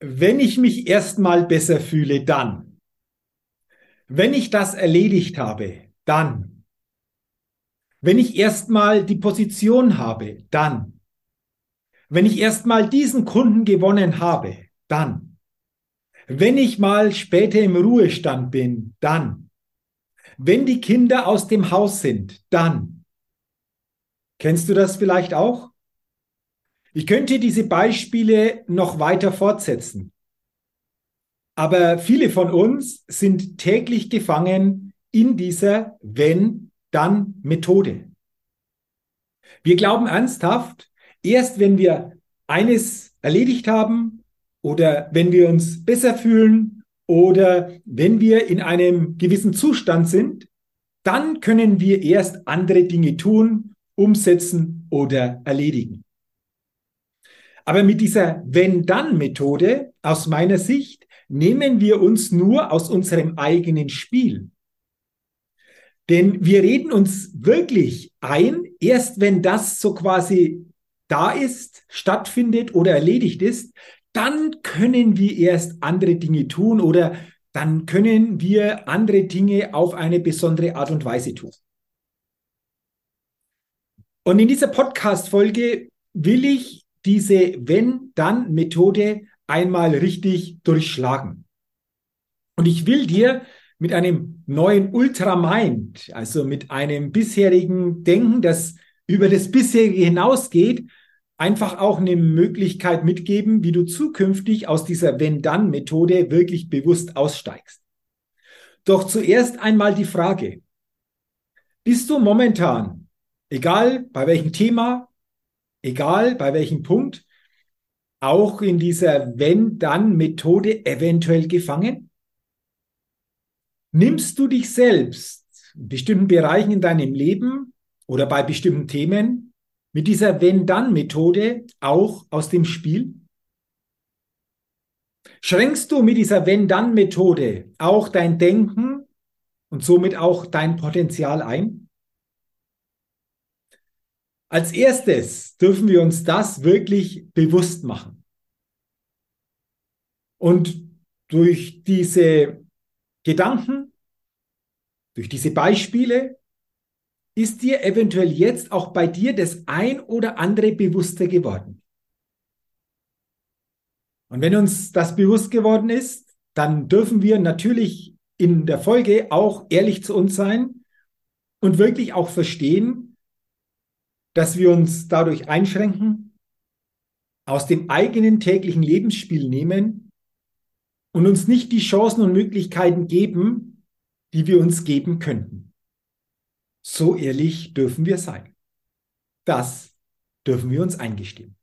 Wenn ich mich erstmal besser fühle, dann. Wenn ich das erledigt habe, dann. Wenn ich erstmal die Position habe, dann. Wenn ich erstmal diesen Kunden gewonnen habe, dann. Wenn ich mal später im Ruhestand bin, dann. Wenn die Kinder aus dem Haus sind, dann. Kennst du das vielleicht auch? Ich könnte diese Beispiele noch weiter fortsetzen. Aber viele von uns sind täglich gefangen in dieser Wenn-Dann-Methode. Wir glauben ernsthaft, erst wenn wir eines erledigt haben oder wenn wir uns besser fühlen oder wenn wir in einem gewissen Zustand sind, dann können wir erst andere Dinge tun, umsetzen oder erledigen. Aber mit dieser Wenn-Dann-Methode, aus meiner Sicht, nehmen wir uns nur aus unserem eigenen Spiel. Denn wir reden uns wirklich ein, erst wenn das so quasi da ist, stattfindet oder erledigt ist, dann können wir erst andere Dinge tun oder dann können wir andere Dinge auf eine besondere Art und Weise tun. Und in dieser Podcast-Folge will ich diese Wenn-Dann-Methode einmal richtig durchschlagen. Und ich will dir mit einem neuen Ultramind, also mit einem bisherigen Denken, das über das bisherige hinausgeht, einfach auch eine Möglichkeit mitgeben, wie du zukünftig aus dieser Wenn-Dann-Methode wirklich bewusst aussteigst. Doch zuerst einmal die Frage, bist du momentan, egal bei welchem Thema, egal bei welchem Punkt, auch in dieser Wenn-Dann-Methode eventuell gefangen? Nimmst du dich selbst in bestimmten Bereichen in deinem Leben oder bei bestimmten Themen mit dieser Wenn-Dann-Methode auch aus dem Spiel? Schränkst du mit dieser Wenn-Dann-Methode auch dein Denken und somit auch dein Potenzial ein? Als erstes dürfen wir uns das wirklich bewusst machen. Und durch diese Gedanken, durch diese Beispiele, ist dir eventuell jetzt auch bei dir das ein oder andere bewusster geworden. Und wenn uns das bewusst geworden ist, dann dürfen wir natürlich in der Folge auch ehrlich zu uns sein und wirklich auch verstehen, dass wir uns dadurch einschränken, aus dem eigenen täglichen Lebensspiel nehmen und uns nicht die Chancen und Möglichkeiten geben, die wir uns geben könnten. So ehrlich dürfen wir sein. Das dürfen wir uns eingestehen.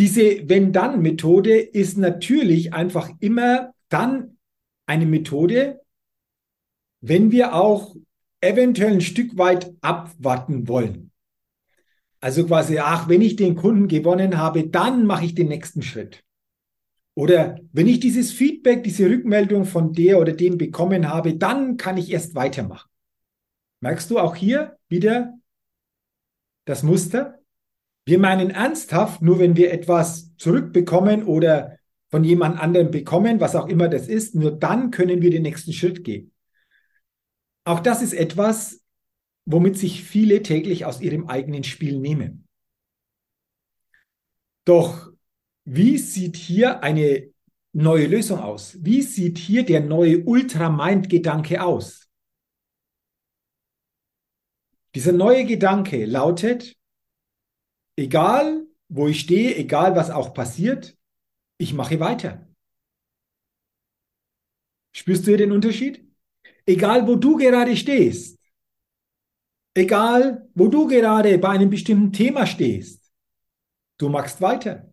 Diese Wenn-Dann-Methode ist natürlich einfach immer dann eine Methode, wenn wir auch eventuell ein Stück weit abwarten wollen. Also quasi, ach, wenn ich den Kunden gewonnen habe, dann mache ich den nächsten Schritt. Oder wenn ich dieses Feedback, diese Rückmeldung von der oder dem bekommen habe, dann kann ich erst weitermachen. Merkst du auch hier wieder das Muster? Wir meinen ernsthaft, nur wenn wir etwas zurückbekommen oder von jemand anderem bekommen, was auch immer das ist, nur dann können wir den nächsten Schritt gehen. Auch das ist etwas, womit sich viele täglich aus ihrem eigenen Spiel nehmen. Doch wie sieht hier eine neue Lösung aus? Wie sieht hier der neue Ultramind-Gedanke aus? Dieser neue Gedanke lautet, egal wo ich stehe, egal was auch passiert, ich mache weiter. Spürst du hier den Unterschied? Egal wo du gerade stehst, egal wo du gerade bei einem bestimmten Thema stehst, du machst weiter.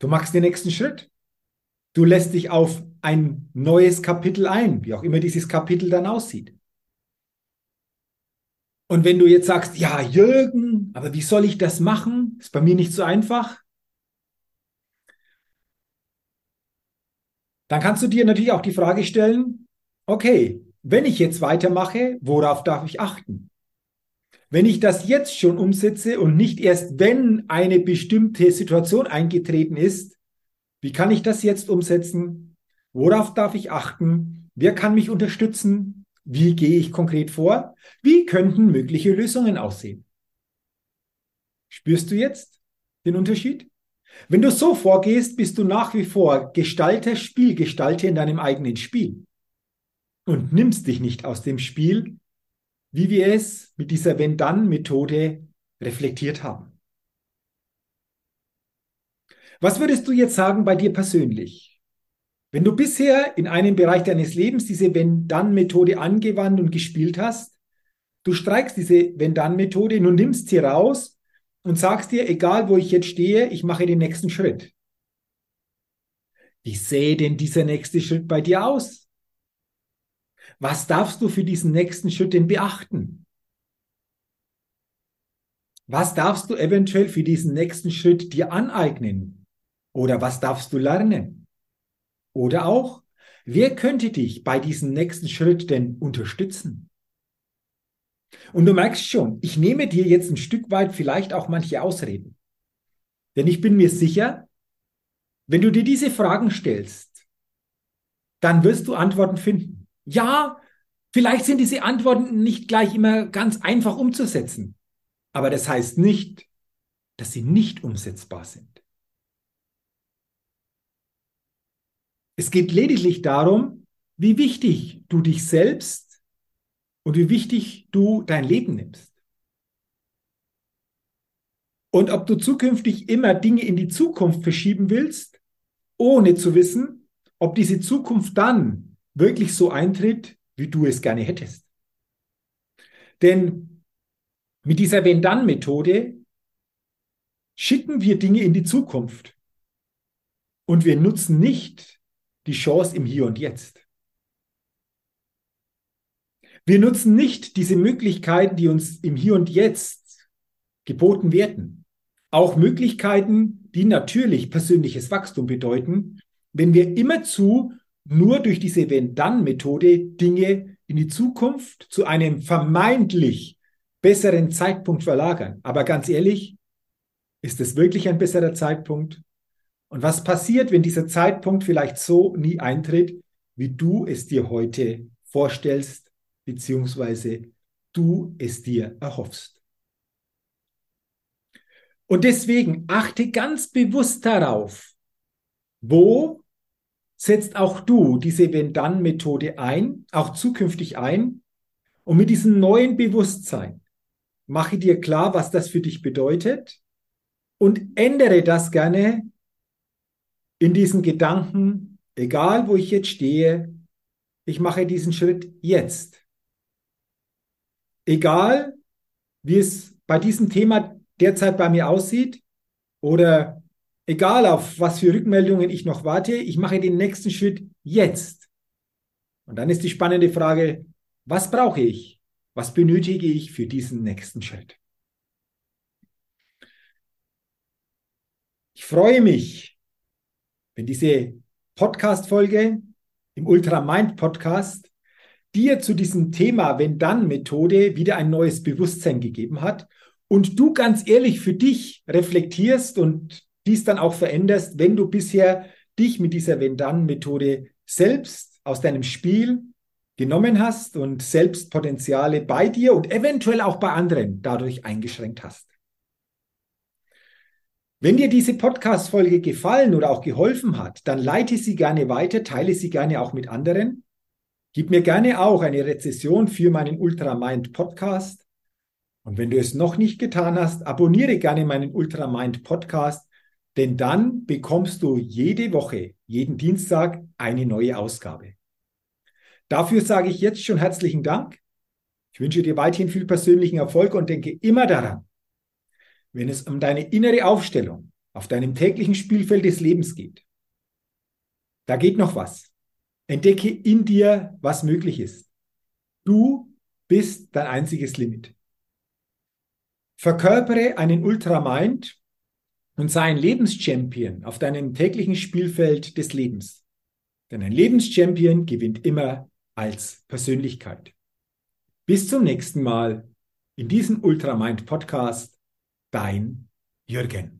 Du machst den nächsten Schritt. Du lässt dich auf ein neues Kapitel ein, wie auch immer dieses Kapitel dann aussieht. Und wenn du jetzt sagst, ja, Jürgen, aber wie soll ich das machen? Ist bei mir nicht so einfach. Dann kannst du dir natürlich auch die Frage stellen, okay, wenn ich jetzt weitermache, worauf darf ich achten? Wenn ich das jetzt schon umsetze und nicht erst, wenn eine bestimmte Situation eingetreten ist, wie kann ich das jetzt umsetzen? Worauf darf ich achten? Wer kann mich unterstützen? Wie gehe ich konkret vor? Wie könnten mögliche Lösungen aussehen? Spürst du jetzt den Unterschied? Wenn du so vorgehst, bist du nach wie vor Gestalter, Spielgestalter in deinem eigenen Spiel und nimmst dich nicht aus dem Spiel, wie wir es mit dieser Wenn-Dann-Methode reflektiert haben. Was würdest du jetzt sagen bei dir persönlich? Wenn du bisher in einem Bereich deines Lebens diese Wenn-Dann-Methode angewandt und gespielt hast, du streikst diese Wenn-Dann-Methode, nun nimmst sie raus und sagst dir, egal wo ich jetzt stehe, ich mache den nächsten Schritt. Wie sähe denn dieser nächste Schritt bei dir aus? Was darfst du für diesen nächsten Schritt denn beachten? Was darfst du eventuell für diesen nächsten Schritt dir aneignen? Oder was darfst du lernen? Oder auch, wer könnte dich bei diesem nächsten Schritt denn unterstützen? Und du merkst schon, ich nehme dir jetzt ein Stück weit vielleicht auch manche Ausreden. Denn ich bin mir sicher, wenn du dir diese Fragen stellst, dann wirst du Antworten finden. Ja, vielleicht sind diese Antworten nicht gleich immer ganz einfach umzusetzen. Aber das heißt nicht, dass sie nicht umsetzbar sind. Es geht lediglich darum, wie wichtig du dich selbst und wie wichtig du dein Leben nimmst. Und ob du zukünftig immer Dinge in die Zukunft verschieben willst, ohne zu wissen, ob diese Zukunft dann wirklich so eintritt, wie du es gerne hättest. Denn mit dieser Wenn-Dann-Methode schicken wir Dinge in die Zukunft und wir nutzen nicht die Chance im Hier und Jetzt. Wir nutzen nicht diese Möglichkeiten, die uns im Hier und Jetzt geboten werden. Auch Möglichkeiten, die natürlich persönliches Wachstum bedeuten, wenn wir immerzu nur durch diese Wenn-Dann-Methode Dinge in die Zukunft zu einem vermeintlich besseren Zeitpunkt verlagern. Aber ganz ehrlich, ist es wirklich ein besserer Zeitpunkt? Und was passiert, wenn dieser Zeitpunkt vielleicht so nie eintritt, wie du es dir heute vorstellst, beziehungsweise du es dir erhoffst? Und deswegen achte ganz bewusst darauf, wo setzt auch du diese Wenn-Dann-Methode ein, auch zukünftig ein. Und mit diesem neuen Bewusstsein mache dir klar, was das für dich bedeutet und ändere das gerne in diesen Gedanken, egal wo ich jetzt stehe, ich mache diesen Schritt jetzt egal wie es bei diesem Thema derzeit bei mir aussieht oder egal auf was für Rückmeldungen ich noch warte, ich mache den nächsten Schritt jetzt. Und dann ist die spannende Frage, was brauche ich? Was benötige ich für diesen nächsten Schritt? Ich freue mich, wenn diese Podcast-Folge im Ultramind Podcast dir zu diesem Thema Wenn-Dann-Methode wieder ein neues Bewusstsein gegeben hat und du ganz ehrlich für dich reflektierst und dies dann auch veränderst, wenn du bisher dich mit dieser Wenn-Dann-Methode selbst aus deinem Spiel genommen hast und selbst Potenziale bei dir und eventuell auch bei anderen dadurch eingeschränkt hast. Wenn dir diese Podcast-Folge gefallen oder auch geholfen hat, dann leite sie gerne weiter, teile sie gerne auch mit anderen. Gib mir gerne auch eine Rezession für meinen Ultramind Podcast. Und wenn du es noch nicht getan hast, abonniere gerne meinen Ultramind Podcast, denn dann bekommst du jede Woche, jeden Dienstag eine neue Ausgabe. Dafür sage ich jetzt schon herzlichen Dank. Ich wünsche dir weiterhin viel persönlichen Erfolg und denke immer daran, wenn es um deine innere Aufstellung auf deinem täglichen Spielfeld des Lebens geht. Da geht noch was. Entdecke in dir, was möglich ist. Du bist dein einziges Limit. Verkörpere einen Ultramind und sei ein Lebenschampion auf deinem täglichen Spielfeld des Lebens. Denn ein Lebenschampion gewinnt immer als Persönlichkeit. Bis zum nächsten Mal in diesem Ultramind Podcast Dein Jürgen.